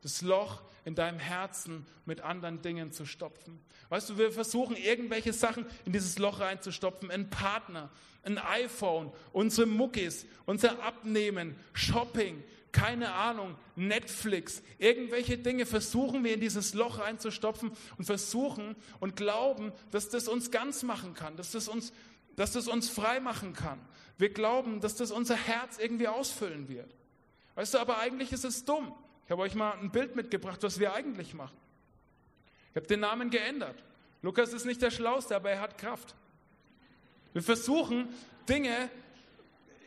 das Loch in deinem Herzen mit anderen Dingen zu stopfen. Weißt du, wir versuchen irgendwelche Sachen in dieses Loch reinzustopfen, ein Partner, ein iPhone, unsere Muckis, unser Abnehmen, Shopping, keine Ahnung, Netflix, irgendwelche Dinge versuchen wir in dieses Loch reinzustopfen und versuchen und glauben, dass das uns ganz machen kann, dass das uns, dass das uns frei machen kann. Wir glauben, dass das unser Herz irgendwie ausfüllen wird. Weißt du, aber eigentlich ist es dumm. Ich habe euch mal ein Bild mitgebracht, was wir eigentlich machen. Ich habe den Namen geändert. Lukas ist nicht der Schlauste, aber er hat Kraft. Wir versuchen, Dinge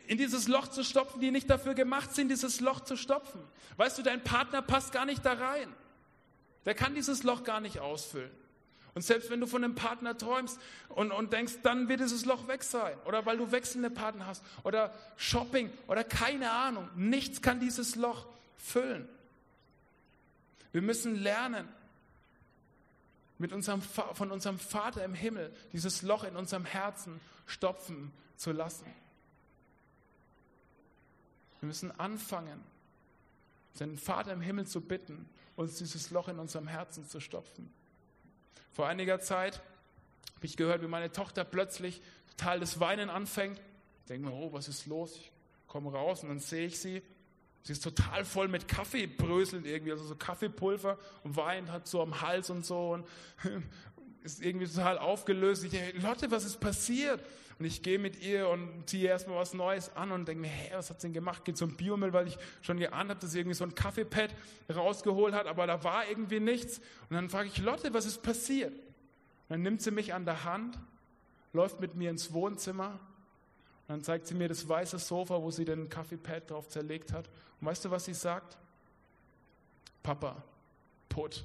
in dieses Loch zu stopfen, die nicht dafür gemacht sind, dieses Loch zu stopfen. Weißt du, dein Partner passt gar nicht da rein. Der kann dieses Loch gar nicht ausfüllen. Und selbst wenn du von einem Partner träumst und, und denkst, dann wird dieses Loch weg sein. Oder weil du wechselnde Partner hast. Oder Shopping. Oder keine Ahnung. Nichts kann dieses Loch füllen. Wir müssen lernen, mit unserem, von unserem Vater im Himmel dieses Loch in unserem Herzen stopfen zu lassen. Wir müssen anfangen, seinen Vater im Himmel zu bitten, uns dieses Loch in unserem Herzen zu stopfen. Vor einiger Zeit habe ich gehört, wie meine Tochter plötzlich total das Weinen anfängt. Ich denke mir, oh, was ist los? Ich komme raus und dann sehe ich sie. Sie ist total voll mit Kaffee bröselnd irgendwie, also so Kaffeepulver und weint, hat so am Hals und so und ist irgendwie total aufgelöst. Ich denke, Lotte, was ist passiert? Und ich gehe mit ihr und ziehe erstmal was Neues an und denke mir, hä, was hat sie denn gemacht? Geht zum Biomüll, weil ich schon geahnt habe, dass sie irgendwie so ein Kaffeepad rausgeholt hat, aber da war irgendwie nichts. Und dann frage ich, Lotte, was ist passiert? Und dann nimmt sie mich an der Hand, läuft mit mir ins Wohnzimmer und dann zeigt sie mir das weiße Sofa, wo sie den Kaffeepad drauf zerlegt hat. Und weißt du, was sie sagt? Papa, put.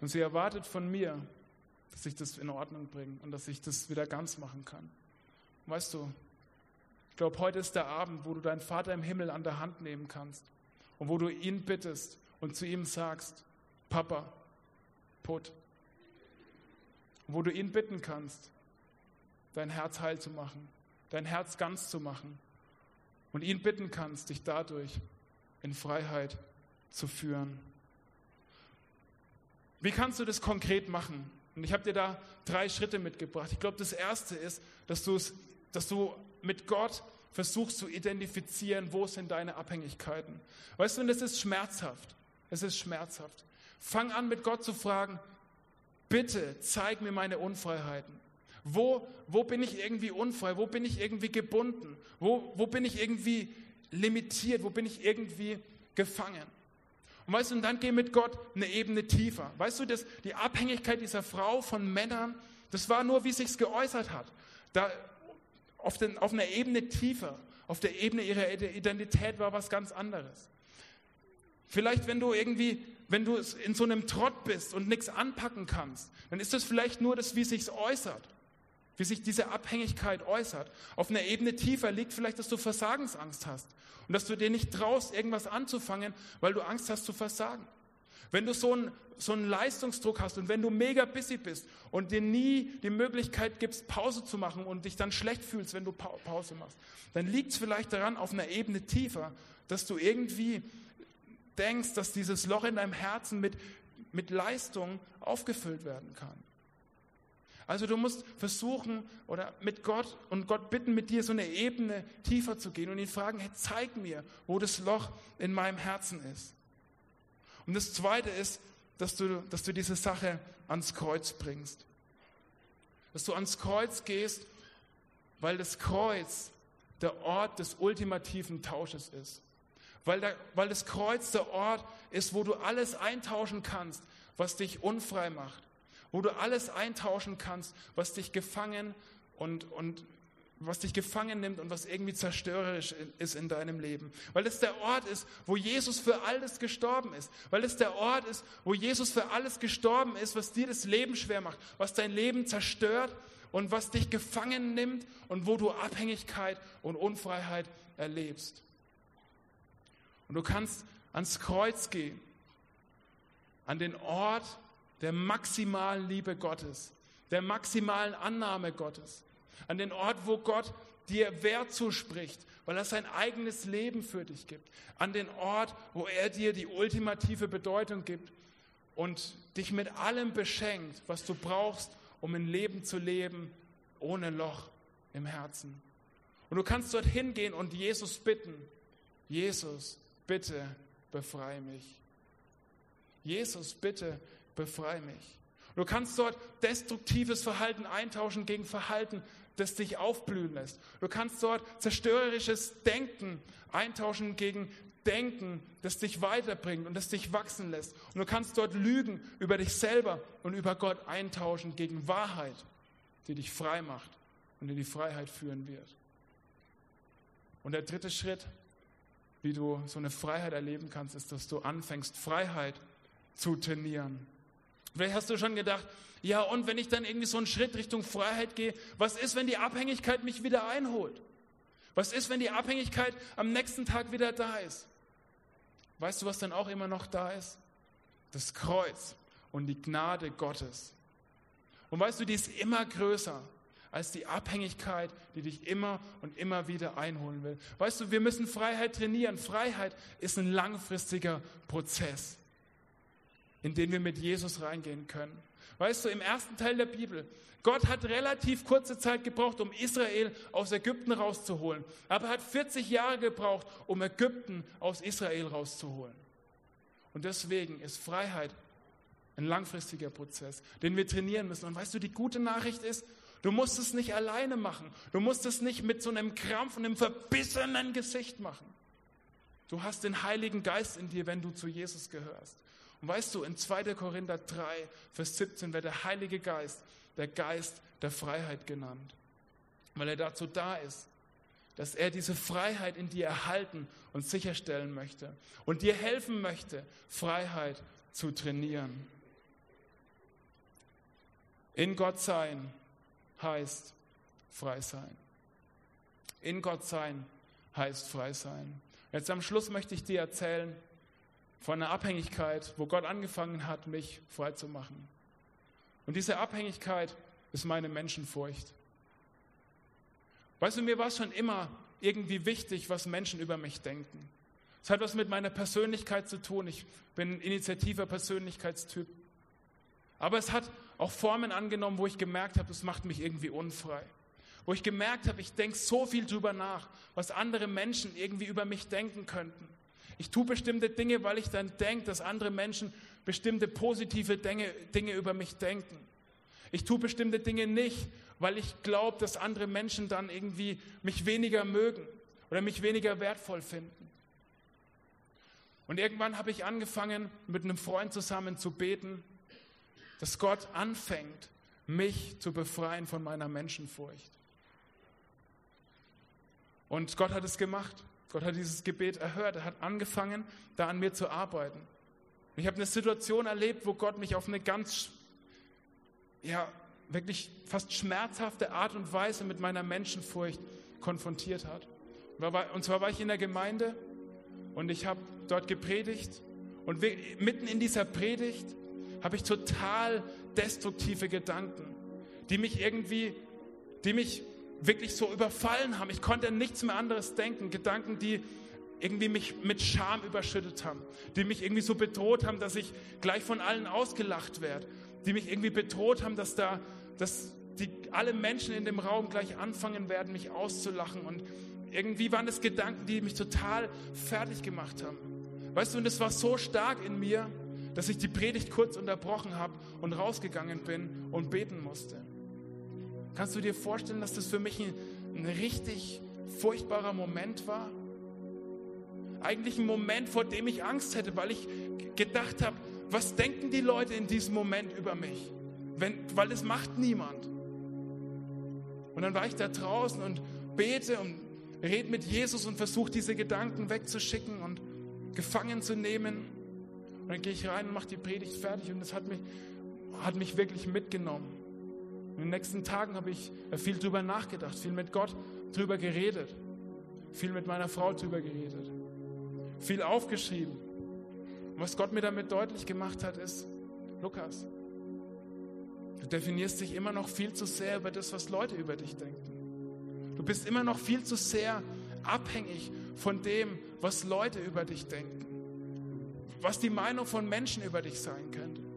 Und sie erwartet von mir, dass ich das in Ordnung bringe und dass ich das wieder ganz machen kann. Weißt du, ich glaube, heute ist der Abend, wo du deinen Vater im Himmel an der Hand nehmen kannst und wo du ihn bittest und zu ihm sagst, Papa, put. Wo du ihn bitten kannst, dein Herz heil zu machen, dein Herz ganz zu machen und ihn bitten kannst, dich dadurch in Freiheit zu führen. Wie kannst du das konkret machen? Und ich habe dir da drei Schritte mitgebracht. Ich glaube, das erste ist, dass, dass du mit Gott versuchst zu identifizieren, wo sind deine Abhängigkeiten. Weißt du, und es ist schmerzhaft. Es ist schmerzhaft. Fang an, mit Gott zu fragen, bitte zeig mir meine Unfreiheiten. Wo, wo bin ich irgendwie unfrei? Wo bin ich irgendwie gebunden? Wo, wo bin ich irgendwie limitiert? Wo bin ich irgendwie gefangen? Und weißt du, und dann geh mit Gott eine Ebene tiefer. Weißt du, dass die Abhängigkeit dieser Frau von Männern, das war nur, wie sich's geäußert hat. Da, auf, den, auf einer Ebene tiefer, auf der Ebene ihrer Identität war was ganz anderes. Vielleicht, wenn du irgendwie, wenn du in so einem Trott bist und nichts anpacken kannst, dann ist das vielleicht nur das, wie sich's äußert wie sich diese Abhängigkeit äußert. Auf einer Ebene tiefer liegt vielleicht, dass du Versagensangst hast und dass du dir nicht traust, irgendwas anzufangen, weil du Angst hast zu versagen. Wenn du so einen, so einen Leistungsdruck hast und wenn du mega busy bist und dir nie die Möglichkeit gibst, Pause zu machen und dich dann schlecht fühlst, wenn du Pause machst, dann liegt es vielleicht daran, auf einer Ebene tiefer, dass du irgendwie denkst, dass dieses Loch in deinem Herzen mit, mit Leistung aufgefüllt werden kann. Also du musst versuchen oder mit Gott und Gott bitten, mit dir so eine Ebene tiefer zu gehen und ihn fragen, hey, zeig mir, wo das Loch in meinem Herzen ist. Und das Zweite ist, dass du, dass du diese Sache ans Kreuz bringst. Dass du ans Kreuz gehst, weil das Kreuz der Ort des ultimativen Tausches ist. Weil, der, weil das Kreuz der Ort ist, wo du alles eintauschen kannst, was dich unfrei macht wo du alles eintauschen kannst, was dich gefangen und, und was dich gefangen nimmt und was irgendwie zerstörerisch ist in deinem Leben. Weil es der Ort ist, wo Jesus für alles gestorben ist. Weil es der Ort ist, wo Jesus für alles gestorben ist, was dir das Leben schwer macht, was dein Leben zerstört und was dich gefangen nimmt und wo du Abhängigkeit und Unfreiheit erlebst. Und du kannst ans Kreuz gehen, an den Ort, der maximalen Liebe Gottes, der maximalen Annahme Gottes, an den Ort, wo Gott dir Wert zuspricht, weil er sein eigenes Leben für dich gibt, an den Ort, wo er dir die ultimative Bedeutung gibt und dich mit allem beschenkt, was du brauchst, um ein Leben zu leben ohne Loch im Herzen. Und du kannst dort hingehen und Jesus bitten, Jesus, bitte befreie mich. Jesus, bitte befreie mich. Du kannst dort destruktives Verhalten eintauschen gegen Verhalten, das dich aufblühen lässt. Du kannst dort zerstörerisches Denken eintauschen gegen Denken, das dich weiterbringt und das dich wachsen lässt. Und du kannst dort Lügen über dich selber und über Gott eintauschen gegen Wahrheit, die dich frei macht und in die Freiheit führen wird. Und der dritte Schritt, wie du so eine Freiheit erleben kannst, ist, dass du anfängst, Freiheit zu trainieren. Vielleicht hast du schon gedacht, ja, und wenn ich dann irgendwie so einen Schritt Richtung Freiheit gehe, was ist, wenn die Abhängigkeit mich wieder einholt? Was ist, wenn die Abhängigkeit am nächsten Tag wieder da ist? Weißt du, was dann auch immer noch da ist? Das Kreuz und die Gnade Gottes. Und weißt du, die ist immer größer als die Abhängigkeit, die dich immer und immer wieder einholen will. Weißt du, wir müssen Freiheit trainieren. Freiheit ist ein langfristiger Prozess, in den wir mit Jesus reingehen können. Weißt du, im ersten Teil der Bibel, Gott hat relativ kurze Zeit gebraucht, um Israel aus Ägypten rauszuholen. Aber er hat 40 Jahre gebraucht, um Ägypten aus Israel rauszuholen. Und deswegen ist Freiheit ein langfristiger Prozess, den wir trainieren müssen. Und weißt du, die gute Nachricht ist, du musst es nicht alleine machen. Du musst es nicht mit so einem Krampf und einem verbissenen Gesicht machen. Du hast den Heiligen Geist in dir, wenn du zu Jesus gehörst. Und weißt du, in 2. Korinther 3, Vers 17 wird der Heilige Geist der Geist der Freiheit genannt, weil er dazu da ist, dass er diese Freiheit in dir erhalten und sicherstellen möchte und dir helfen möchte, Freiheit zu trainieren. In Gott sein heißt frei sein. In Gott sein heißt frei sein. Jetzt am Schluss möchte ich dir erzählen, von einer Abhängigkeit, wo Gott angefangen hat, mich frei zu machen. Und diese Abhängigkeit ist meine Menschenfurcht. Weißt du, mir war es schon immer irgendwie wichtig, was Menschen über mich denken. Es hat was mit meiner Persönlichkeit zu tun. Ich bin ein initiativer Persönlichkeitstyp. Aber es hat auch Formen angenommen, wo ich gemerkt habe, das macht mich irgendwie unfrei. Wo ich gemerkt habe, ich denke so viel drüber nach, was andere Menschen irgendwie über mich denken könnten. Ich tue bestimmte Dinge, weil ich dann denke, dass andere Menschen bestimmte positive Dinge, Dinge über mich denken. Ich tue bestimmte Dinge nicht, weil ich glaube, dass andere Menschen dann irgendwie mich weniger mögen oder mich weniger wertvoll finden. Und irgendwann habe ich angefangen, mit einem Freund zusammen zu beten, dass Gott anfängt, mich zu befreien von meiner Menschenfurcht. Und Gott hat es gemacht. Gott hat dieses Gebet erhört. Er hat angefangen, da an mir zu arbeiten. Ich habe eine Situation erlebt, wo Gott mich auf eine ganz, ja, wirklich fast schmerzhafte Art und Weise mit meiner Menschenfurcht konfrontiert hat. Und zwar war ich in der Gemeinde und ich habe dort gepredigt und mitten in dieser Predigt habe ich total destruktive Gedanken, die mich irgendwie, die mich wirklich so überfallen haben. Ich konnte nichts mehr anderes denken. Gedanken, die irgendwie mich mit Scham überschüttet haben, die mich irgendwie so bedroht haben, dass ich gleich von allen ausgelacht werde, die mich irgendwie bedroht haben, dass da, dass die, alle Menschen in dem Raum gleich anfangen werden, mich auszulachen. Und irgendwie waren das Gedanken, die mich total fertig gemacht haben. Weißt du, und es war so stark in mir, dass ich die Predigt kurz unterbrochen habe und rausgegangen bin und beten musste. Kannst du dir vorstellen, dass das für mich ein, ein richtig furchtbarer Moment war? Eigentlich ein Moment, vor dem ich Angst hätte, weil ich gedacht habe, was denken die Leute in diesem Moment über mich? Wenn, weil es macht niemand. Und dann war ich da draußen und bete und rede mit Jesus und versuche diese Gedanken wegzuschicken und gefangen zu nehmen. Und dann gehe ich rein und mache die Predigt fertig und das hat mich, hat mich wirklich mitgenommen. In den nächsten Tagen habe ich viel drüber nachgedacht, viel mit Gott drüber geredet, viel mit meiner Frau drüber geredet, viel aufgeschrieben. Und was Gott mir damit deutlich gemacht hat, ist, Lukas, du definierst dich immer noch viel zu sehr über das, was Leute über dich denken. Du bist immer noch viel zu sehr abhängig von dem, was Leute über dich denken, was die Meinung von Menschen über dich sein könnte.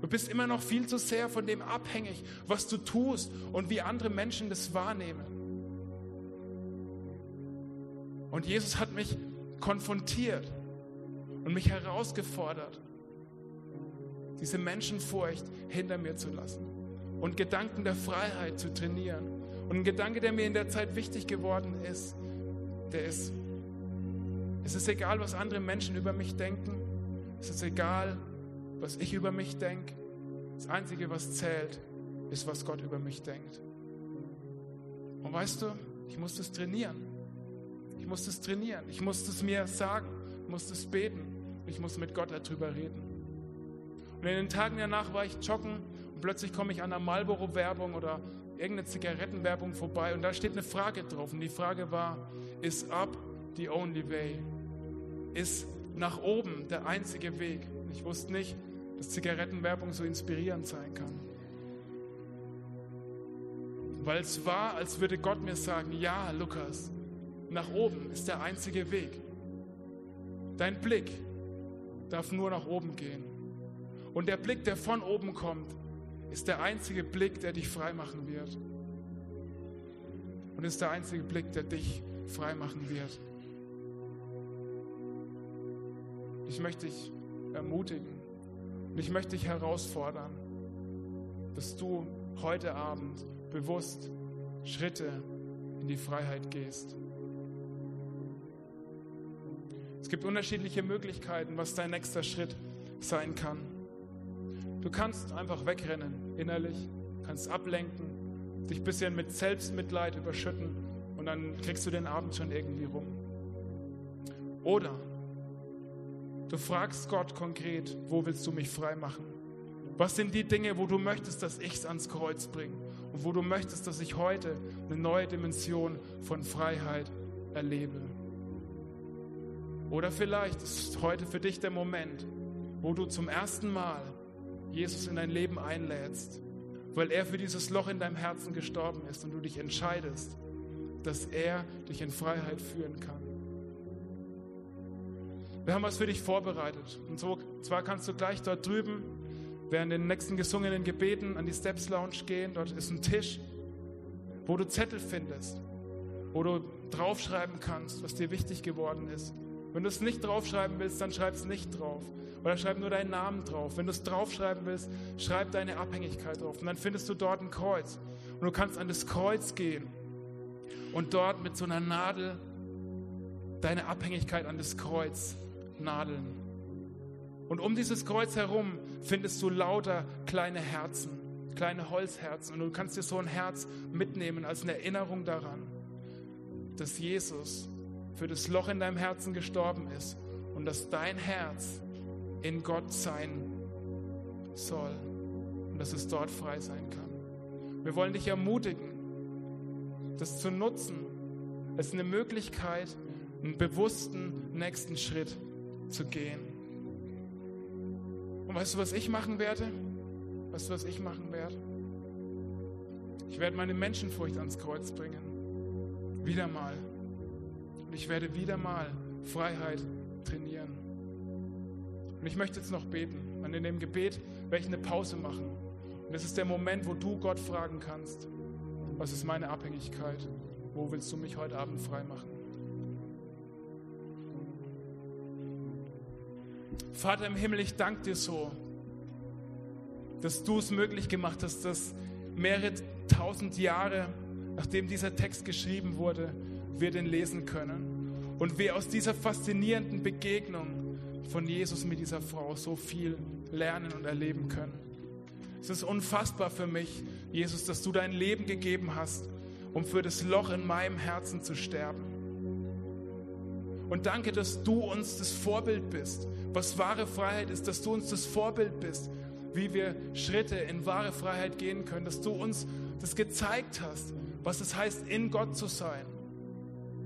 Du bist immer noch viel zu sehr von dem abhängig, was du tust und wie andere Menschen das wahrnehmen. Und Jesus hat mich konfrontiert und mich herausgefordert, diese Menschenfurcht hinter mir zu lassen und Gedanken der Freiheit zu trainieren. Und ein Gedanke, der mir in der Zeit wichtig geworden ist, der ist, es ist egal, was andere Menschen über mich denken. Es ist egal, was ich über mich denke. Das Einzige, was zählt, ist, was Gott über mich denkt. Und weißt du, ich muss das trainieren. Ich muss das trainieren. Ich muss es mir sagen. Ich muss das beten. Ich muss mit Gott darüber reden. Und in den Tagen danach war ich joggen und plötzlich komme ich an einer Marlboro-Werbung oder irgendeine Zigarettenwerbung vorbei und da steht eine Frage drauf. Und die Frage war, ist up the only way? Ist nach oben der einzige Weg? Ich wusste nicht, dass Zigarettenwerbung so inspirierend sein kann. Weil es war, als würde Gott mir sagen, ja, Lukas, nach oben ist der einzige Weg. Dein Blick darf nur nach oben gehen. Und der Blick, der von oben kommt, ist der einzige Blick, der dich frei machen wird. Und ist der einzige Blick, der dich frei machen wird. Ich möchte dich ermutigen und ich möchte dich herausfordern, dass du heute Abend bewusst Schritte in die Freiheit gehst. Es gibt unterschiedliche Möglichkeiten, was dein nächster Schritt sein kann. Du kannst einfach wegrennen innerlich, kannst ablenken, dich ein bisschen mit Selbstmitleid überschütten und dann kriegst du den Abend schon irgendwie rum. Oder du fragst Gott konkret, wo willst du mich frei machen? Was sind die Dinge, wo du möchtest, dass ich es ans Kreuz bringe und wo du möchtest, dass ich heute eine neue Dimension von Freiheit erlebe? Oder vielleicht ist heute für dich der Moment, wo du zum ersten Mal Jesus in dein Leben einlädst, weil er für dieses Loch in deinem Herzen gestorben ist und du dich entscheidest, dass er dich in Freiheit führen kann. Wir haben was für dich vorbereitet. Und so, zwar kannst du gleich dort drüben während den nächsten gesungenen Gebeten an die Steps Lounge gehen. Dort ist ein Tisch, wo du Zettel findest, wo du draufschreiben kannst, was dir wichtig geworden ist. Wenn du es nicht draufschreiben willst, dann schreib es nicht drauf. Oder schreib nur deinen Namen drauf. Wenn du es draufschreiben willst, schreib deine Abhängigkeit drauf. Und dann findest du dort ein Kreuz. Und du kannst an das Kreuz gehen und dort mit so einer Nadel deine Abhängigkeit an das Kreuz nadeln. Und um dieses Kreuz herum findest du lauter kleine Herzen, kleine Holzherzen. Und du kannst dir so ein Herz mitnehmen als eine Erinnerung daran, dass Jesus für das Loch in deinem Herzen gestorben ist und dass dein Herz in Gott sein soll und dass es dort frei sein kann. Wir wollen dich ermutigen, das zu nutzen. Ist eine Möglichkeit, einen bewussten nächsten Schritt zu gehen. Und weißt du, was ich machen werde? Weißt du, was ich machen werde? Ich werde meine Menschenfurcht ans Kreuz bringen. Wieder mal. Und ich werde wieder mal Freiheit trainieren. Und ich möchte jetzt noch beten. Und in dem Gebet werde ich eine Pause machen. Und das ist der Moment, wo du Gott fragen kannst, was ist meine Abhängigkeit? Wo willst du mich heute Abend frei machen? Vater im Himmel, ich danke dir so, dass du es möglich gemacht hast, dass mehrere tausend Jahre, nachdem dieser Text geschrieben wurde, wir den lesen können. Und wir aus dieser faszinierenden Begegnung von Jesus mit dieser Frau so viel lernen und erleben können. Es ist unfassbar für mich, Jesus, dass du dein Leben gegeben hast, um für das Loch in meinem Herzen zu sterben. Und danke, dass du uns das Vorbild bist, was wahre Freiheit ist, dass du uns das Vorbild bist, wie wir Schritte in wahre Freiheit gehen können, dass du uns das gezeigt hast, was es heißt, in Gott zu sein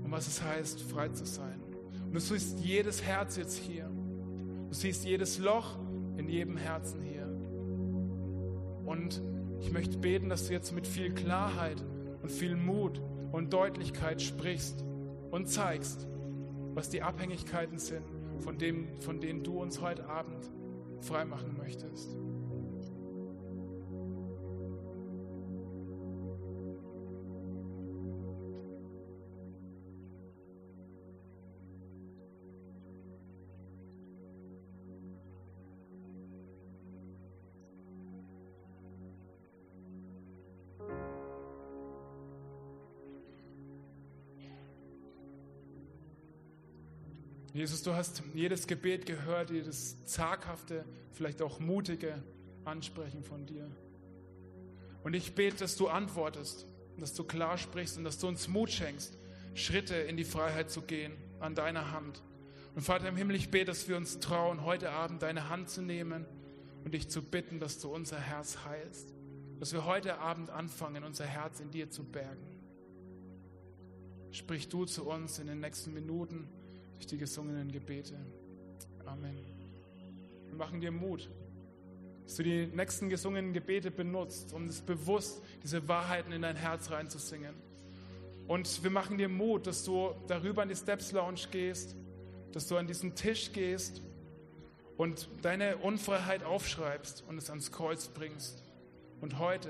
und was es heißt, frei zu sein. Und du siehst jedes Herz jetzt hier. Du siehst jedes Loch in jedem Herzen hier. Und ich möchte beten, dass du jetzt mit viel Klarheit und viel Mut und Deutlichkeit sprichst und zeigst, was die Abhängigkeiten sind, von, dem, von denen du uns heute Abend freimachen möchtest. Jesus, du hast jedes Gebet gehört, jedes zaghafte, vielleicht auch mutige Ansprechen von dir. Und ich bete, dass du antwortest, dass du klar sprichst und dass du uns Mut schenkst, Schritte in die Freiheit zu gehen an deiner Hand. Und Vater im Himmel, ich bete, dass wir uns trauen, heute Abend deine Hand zu nehmen und dich zu bitten, dass du unser Herz heilst. Dass wir heute Abend anfangen, unser Herz in dir zu bergen. Sprich du zu uns in den nächsten Minuten durch die gesungenen Gebete. Amen. Wir machen dir Mut, dass du die nächsten gesungenen Gebete benutzt, um es bewusst, diese Wahrheiten in dein Herz reinzusingen. Und wir machen dir Mut, dass du darüber in die Steps Lounge gehst, dass du an diesen Tisch gehst und deine Unfreiheit aufschreibst und es ans Kreuz bringst und heute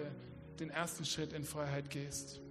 den ersten Schritt in Freiheit gehst.